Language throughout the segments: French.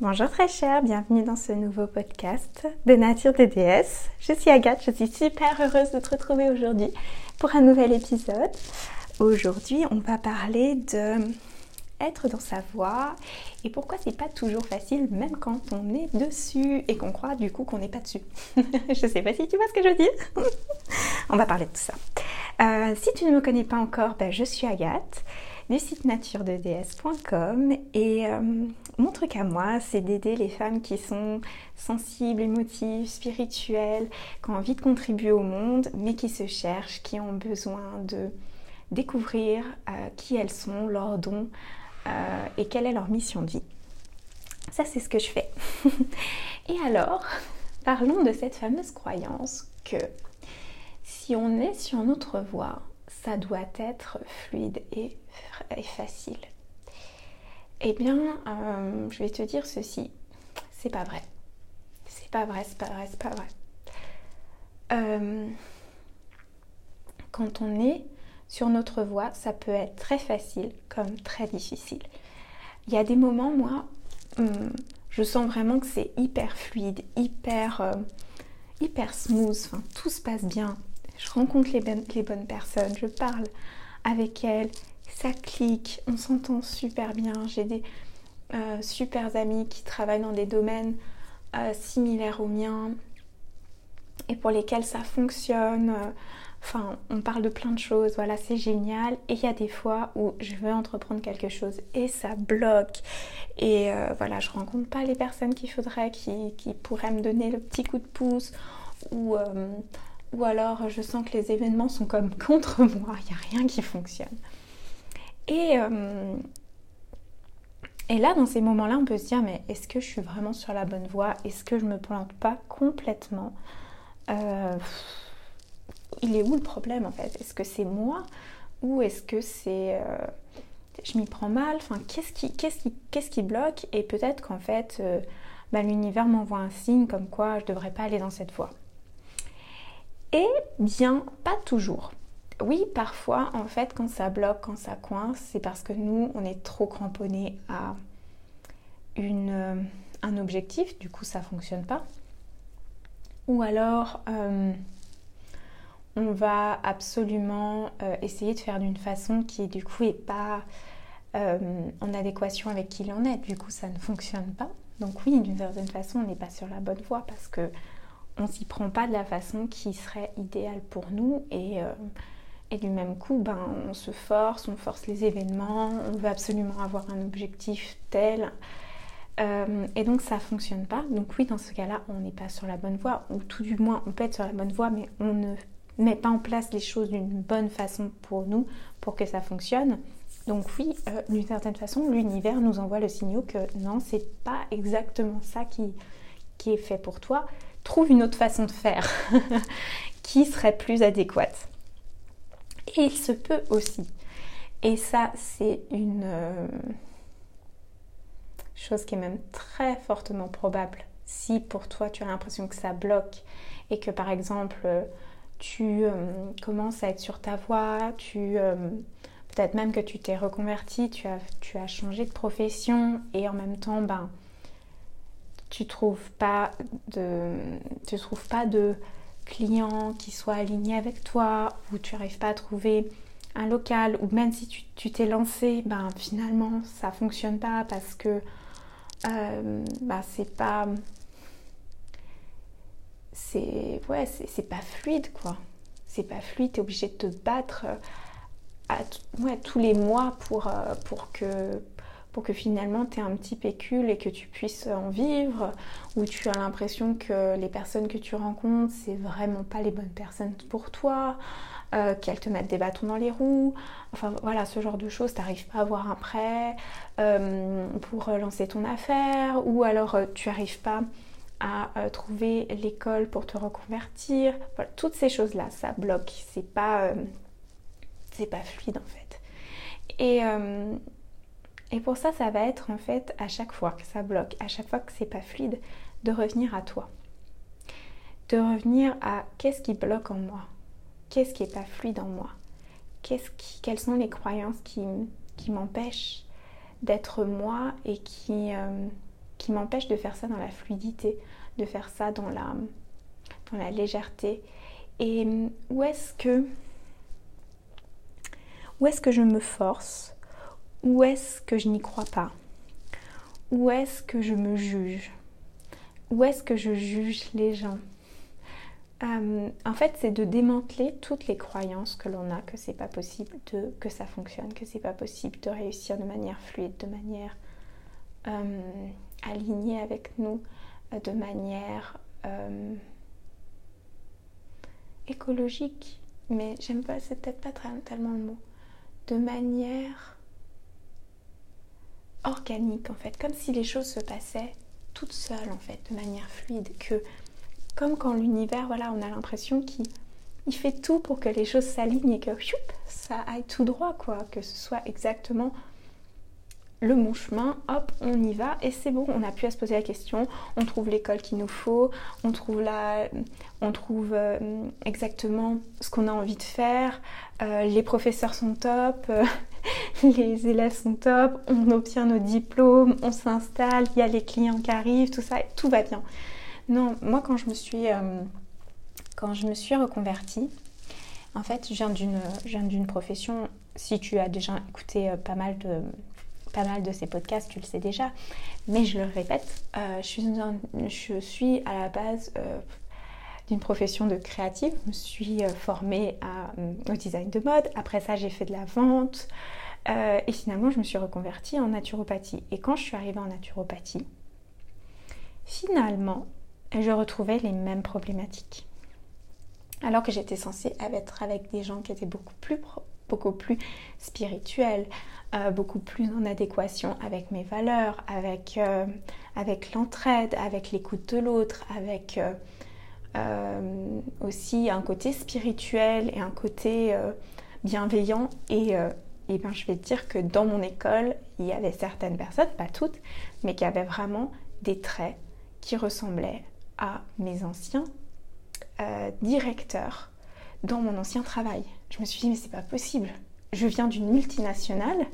Bonjour très cher, bienvenue dans ce nouveau podcast de Nature de déesse. Je suis Agathe, je suis super heureuse de te retrouver aujourd'hui pour un nouvel épisode. Aujourd'hui, on va parler de être dans sa voix et pourquoi c'est pas toujours facile même quand on est dessus et qu'on croit du coup qu'on n'est pas dessus. je sais pas si tu vois ce que je veux dire. on va parler de tout ça. Euh, si tu ne me connais pas encore, ben, je suis Agathe du site naturededs.com et euh, mon truc à moi, c'est d'aider les femmes qui sont sensibles, émotives, spirituelles, qui ont envie de contribuer au monde, mais qui se cherchent, qui ont besoin de découvrir euh, qui elles sont, leurs dons euh, et quelle est leur mission de vie. Ça, c'est ce que je fais. et alors, parlons de cette fameuse croyance que si on est sur notre voie, ça doit être fluide et, facile. Eh bien, euh, je vais te dire ceci, c'est pas vrai. C'est pas vrai, c'est pas vrai, c'est pas vrai. Euh, quand on est sur notre voie, ça peut être très facile comme très difficile. Il y a des moments, moi, hum, je sens vraiment que c'est hyper fluide, hyper, euh, hyper smooth, tout se passe bien, je rencontre les, bonnes personnes, je parle avec elles, ça clique, on s'entend super bien. J'ai des euh, super amis qui travaillent dans des domaines euh, similaires aux miens et pour lesquels ça fonctionne. Enfin, on parle de plein de choses, voilà, c'est génial. Et il y a des fois où je veux entreprendre quelque chose et ça bloque. Et euh, voilà, je rencontre pas les personnes qu'il faudrait, qui, qui, pourraient me donner le petit coup de pouce ou ou alors je sens que les événements sont comme contre moi, il n'y a rien qui fonctionne. Et, euh, et là, dans ces moments-là, on peut se dire, mais est-ce que je suis vraiment sur la bonne voie? Est-ce que je ne me plante pas complètement? Euh, Il est où le problème en fait? Est-ce que c'est moi? Ou est-ce que c'est... Euh, je m'y prends mal? Enfin, qu'est-ce qui, qu'est-ce qui, qu'est-ce qui bloque? Et peut-être qu'en fait, bah, l'univers m'envoie un signe comme quoi je ne devrais pas aller dans cette voie. Et bien, pas toujours. Oui, parfois, en fait, quand ça bloque, quand ça coince, c'est parce que nous, on est trop cramponnés à euh, un objectif, du coup, ça fonctionne pas. Ou alors, euh, on va absolument euh, essayer de faire d'une façon qui, du coup, n'est pas en adéquation avec qui l'on est. Du coup, ça ne fonctionne pas. Donc oui, d'une certaine façon, on n'est pas sur la bonne voie parce que on s'y prend pas de la façon qui serait idéale pour nous et, euh, et du même coup ben, on se force, on force les événements, on veut absolument avoir un objectif tel euh, et donc ça fonctionne pas. Donc oui dans ce cas-là on n'est pas sur la bonne voie ou tout du moins on peut être sur la bonne voie mais on ne met pas en place les choses d'une bonne façon pour nous pour que ça fonctionne. Donc oui, euh, d'une certaine façon, l'univers nous envoie le signal que non, c'est pas exactement ça qui est fait pour toi trouve une autre façon de faire qui serait plus adéquate. Et il se peut aussi. Et ça, c'est une euh, chose qui est même très fortement probable. Si pour toi, tu as l'impression que ça bloque et que par exemple, tu euh, commences à être sur ta voie, tu euh, peut-être même que tu t'es reconverti, tu as, tu as changé de profession et en même temps, ben, tu trouves pas de tu trouves pas de clients qui soient alignés avec toi ou tu n'arrives pas à trouver un local ou même si tu t'es lancé ben finalement ça fonctionne pas parce que euh, ben, c'est pas c'est ouais c'est pas fluide quoi. C'est pas fluide tu es obligé de te battre à, ouais, tous les mois pour, euh, pour que que finalement tu aies un petit pécule et que tu puisses en vivre, ou tu as l'impression que les personnes que tu rencontres, c'est vraiment pas les bonnes personnes pour toi, euh, qu'elles te mettent des bâtons dans les roues, enfin voilà, ce genre de choses, tu n'arrives pas à avoir un prêt euh, pour lancer ton affaire, ou alors euh, tu n'arrives pas à trouver l'école pour te reconvertir. Voilà, toutes ces choses-là, ça bloque, c'est pas, c'est pas fluide en fait. Et, et pour ça, ça va être en fait à chaque fois que ça bloque, à chaque fois que c'est pas fluide, de revenir à toi. De revenir à qu'est-ce qui bloque en moi? Qu'est-ce qui est pas fluide en moi? Quelles sont les croyances qui, m'empêchent d'être moi et qui, euh, qui m'empêche de faire ça dans la fluidité, de faire ça dans la, dans la légèreté? Et où est-ce que où est-ce que je me force Où est-ce que je n'y crois pas? Où est-ce que je me juge? Où est-ce que je juge les gens? Euh, en fait, c'est de démanteler toutes les croyances que l'on a que c'est pas possible de que ça fonctionne, que c'est pas possible de réussir de manière fluide, de manière euh, alignée avec nous, euh, de manière écologique. Mais j'aime pas, c'est peut-être pas tellement le mot. De manière organique en fait, comme si les choses se passaient toutes seules en fait, de manière fluide, que comme quand l'univers, voilà, on a l'impression qu'il il fait tout pour que les choses s'alignent et que ça aille tout droit quoi, que ce soit exactement le bon chemin, hop, on y va et c'est bon, on n'a plus à se poser la question, on trouve l'école qu'il nous faut, on trouve, la, on trouve euh, exactement ce qu'on a envie de faire, euh, les professeurs sont top, euh, les élèves sont top, on obtient nos diplômes, on s'installe, il y a les clients qui arrivent, tout ça, tout va bien. Non, moi quand je me suis, suis reconvertie, en fait, je viens d'une profession, si tu as déjà écouté pas mal de pas mal de ces podcasts, tu le sais déjà, mais je le répète, euh, je, suis à la base euh, d'une profession de créative. Je me suis euh, formée au design de mode. Après ça, j'ai fait de la vente. et finalement, je me suis reconvertie en naturopathie. Et quand je suis arrivée en naturopathie, finalement, je retrouvais les mêmes problématiques. Alors que j'étais censée être avec des gens qui étaient beaucoup plus, beaucoup plus spirituels, euh, beaucoup plus en adéquation avec mes valeurs, avec, euh, avec l'entraide, avec l'écoute de l'autre, avec euh, aussi un côté spirituel et un côté bienveillant. Et, et ben, je vais te dire que dans mon école, il y avait certaines personnes, pas toutes, mais qui avaient vraiment des traits qui ressemblaient à mes anciens directeurs dans mon ancien travail. Je me suis dit, mais c'est pas possible je viens d'une multinationale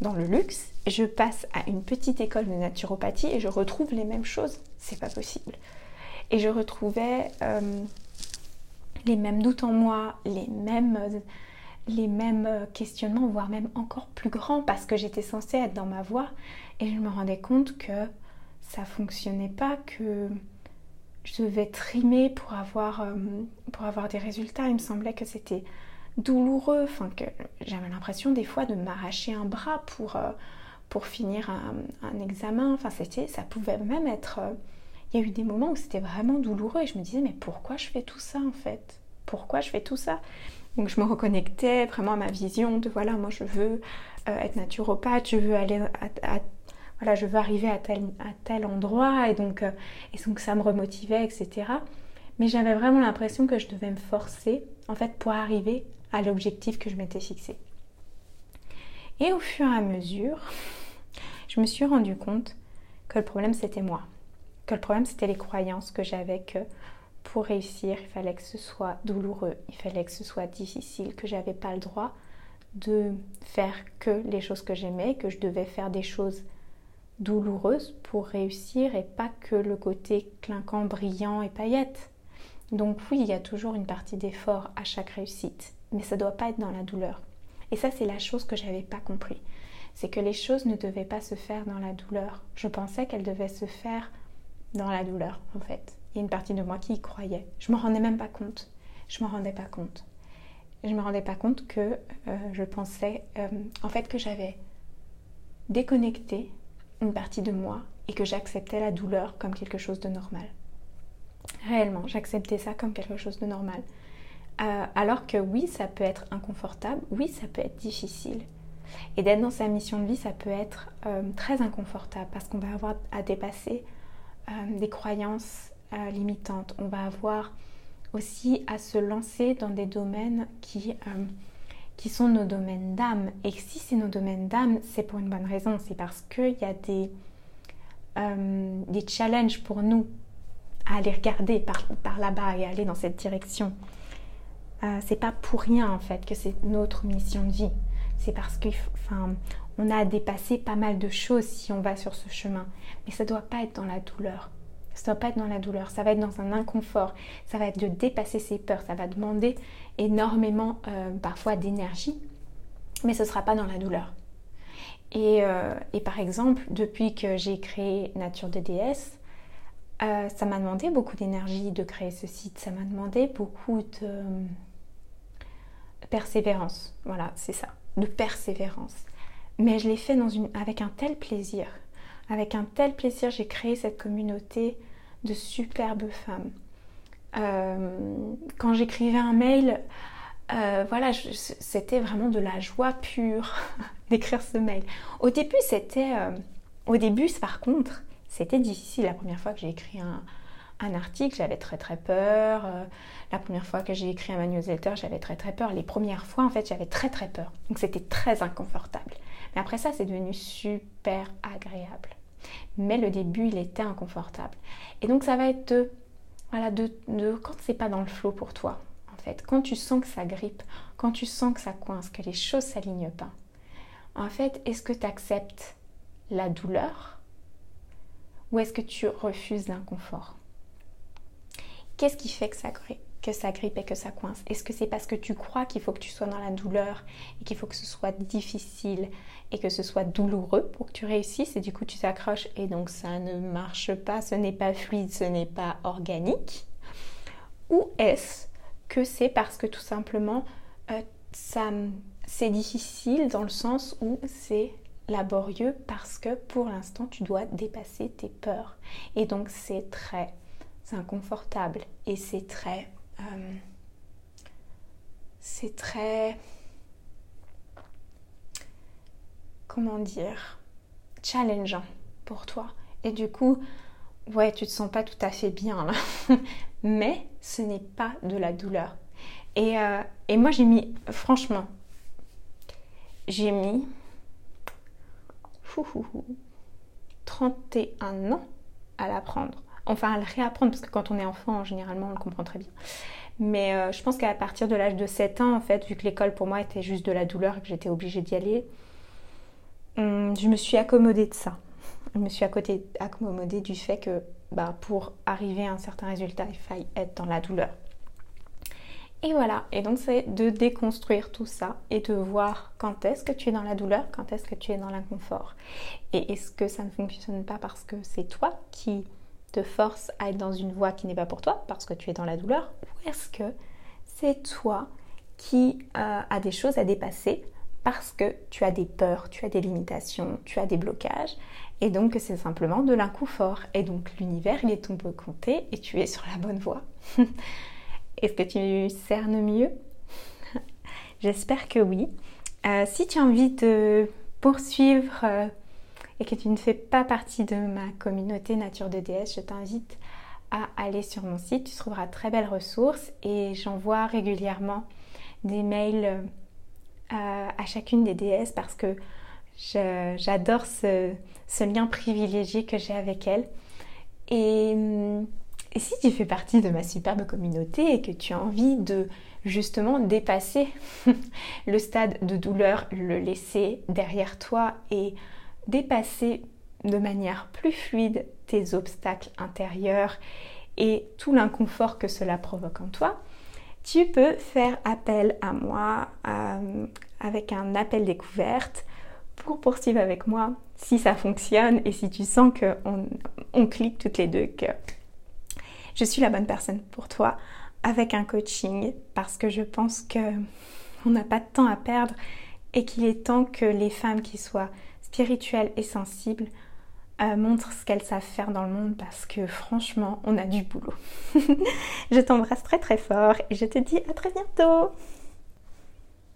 dans le luxe, je passe à une petite école de naturopathie et je retrouve les mêmes choses. C'est pas possible. Et je retrouvais euh, les mêmes doutes en moi, les mêmes, mêmes questionnements, voire même encore plus grands parce que j'étais censée être dans ma voie et je me rendais compte que ça fonctionnait pas, que je devais trimer pour avoir, euh, pour avoir des résultats. Il me semblait que c'était douloureux, enfin que j'avais l'impression des fois de m'arracher un bras pour, euh, finir un, examen, enfin c'était, ça pouvait même être, euh, il y a eu des moments où c'était vraiment douloureux et je me disais mais pourquoi je fais tout ça en fait? Pourquoi je fais tout ça? Donc je me reconnectais vraiment à ma vision de voilà moi je veux euh, être naturopathe, je veux aller à, je veux arriver à tel, à tel endroit et donc, et donc ça me remotivait, etc. Mais j'avais vraiment l'impression que je devais me forcer en fait pour arriver à l'objectif que je m'étais fixé. Et au fur et à mesure, je me suis rendu compte que le problème c'était moi, que le problème c'était les croyances que j'avais que pour réussir, il fallait que ce soit douloureux, il fallait que ce soit difficile, que j'avais pas le droit de faire que les choses que j'aimais, que je devais faire des choses douloureuses pour réussir et pas que le côté clinquant, brillant et paillette. Donc oui, il y a toujours une partie d'effort à chaque réussite mais ça doit pas être dans la douleur. Et ça, c'est la chose que je n'avais pas compris. C'est que les choses ne devaient pas se faire dans la douleur. Je pensais qu'elles devaient se faire dans la douleur, en fait. Il y a une partie de moi qui y croyait. Je ne me rendais même pas compte. Je ne me rendais pas compte. Je me rendais pas compte que euh, je pensais, euh, en fait, que j'avais déconnecté une partie de moi et que j'acceptais la douleur comme quelque chose de normal. Réellement, j'acceptais ça comme quelque chose de normal. Euh, alors que oui, ça peut être inconfortable, oui, ça peut être difficile. Et d'être dans sa mission de vie, ça peut être très inconfortable parce qu'on va avoir à dépasser des croyances limitantes. On va avoir aussi à se lancer dans des domaines qui, qui sont nos domaines d'âme. Et si c'est nos domaines d'âme, c'est pour une bonne raison. C'est parce qu'il y a des, des challenges pour nous à aller regarder par, par là-bas et aller dans cette direction. Euh, c'est pas pour rien en fait que c'est notre mission de vie. C'est parce que, enfin, on a à dépasser pas mal de choses si on va sur ce chemin. Mais ça ne doit pas être dans la douleur. Ça ne doit pas être dans la douleur, ça va être dans un inconfort, ça va être de dépasser ses peurs, ça va demander énormément euh, parfois d'énergie, mais ce ne sera pas dans la douleur. Euh, et, par exemple, depuis que j'ai créé Nature de déesse, euh, ça m'a demandé beaucoup d'énergie de créer ce site, ça m'a demandé beaucoup de persévérance, voilà, c'est ça, de persévérance. Mais je l'ai fait avec un tel plaisir, avec un tel plaisir, j'ai créé cette communauté de superbes femmes. Euh, quand j'écrivais un mail, euh, voilà, c'était vraiment de la joie pure d'écrire ce mail. Au début, c'était, euh, au début, par contre, c'était difficile. La première fois que j'ai écrit un, un article, j'avais très très peur. la première fois que j'ai écrit un newsletter, j'avais très très peur. Les premières fois, en fait, j'avais très très peur. Donc c'était très inconfortable. Mais après ça, c'est devenu super agréable mais le début il était inconfortable. Et donc ça va être de, voilà, de, de quand c'est pas dans le flot pour toi, en fait, quand tu sens que ça grippe, quand tu sens que ça coince, que les choses s'alignent pas, en fait, est-ce que tu acceptes la douleur ou est-ce que tu refuses l'inconfort? Qu'est-ce qui fait que ça grippe et que ça coince? Est-ce que c'est parce que tu crois qu'il faut que tu sois dans la douleur et qu'il faut que ce soit difficile et que ce soit douloureux pour que tu réussisses et du coup tu t'accroches et donc ça ne marche pas, ce n'est pas fluide, ce n'est pas organique? Ou est-ce que c'est parce que tout simplement euh, ça c'est difficile dans le sens où c'est laborieux parce que pour l'instant tu dois dépasser tes peurs et donc c'est très inconfortable et c'est très euh, c'est très, comment dire, challengeant pour toi. Et du coup, ouais, tu te sens pas tout à fait bien là. Mais ce n'est pas de la douleur. Et, euh, et moi, j'ai mis, franchement, j'ai mis 31 ans à l'apprendre enfin à le réapprendre, parce que quand on est enfant, généralement, on le comprend très bien. Mais euh, je pense qu'à partir de l'âge de 7 ans, en fait, vu que l'école pour moi était juste de la douleur et que j'étais obligée d'y aller, hum, je me suis accommodée de ça. Je me suis accommodée du fait que bah, pour arriver à un certain résultat, il faille être dans la douleur. Et voilà, et donc c'est de déconstruire tout ça et de voir quand est-ce que tu es dans la douleur, quand est-ce que tu es dans l'inconfort. Et est-ce que ça ne fonctionne pas parce que c'est toi qui te force à être dans une voie qui n'est pas pour toi parce que tu es dans la douleur ou est-ce que c'est toi qui euh, as des choses à dépasser parce que tu as des peurs, tu as des limitations, tu as des blocages et donc c'est simplement de l'inconfort et donc l'univers il est ton peu compté et tu es sur la bonne voie. Est-ce que tu cernes mieux? J'espère que oui. Euh, si tu as envie de poursuivre euh, et que tu ne fais pas partie de ma communauté Nature de DS, je t'invite à aller sur mon site. Tu trouveras très belles ressources et j'envoie régulièrement des mails euh, à chacune des DS parce que j'adore ce, lien privilégié que j'ai avec elles. Et, et, si tu fais partie de ma superbe communauté et que tu as envie de justement dépasser le stade de douleur, le laisser derrière toi et dépasser de manière plus fluide tes obstacles intérieurs et tout l'inconfort que cela provoque en toi, tu peux faire appel à moi euh, avec un appel découverte pour poursuivre avec moi si ça fonctionne et si tu sens qu'on on clique toutes les deux que je suis la bonne personne pour toi avec un coaching parce que je pense que on n'a pas de temps à perdre et qu'il est temps que les femmes qui soient spirituelle et sensible euh, montre ce qu'elles savent faire dans le monde parce que franchement, on a du boulot. je t'embrasse très très fort et je te dis à très bientôt.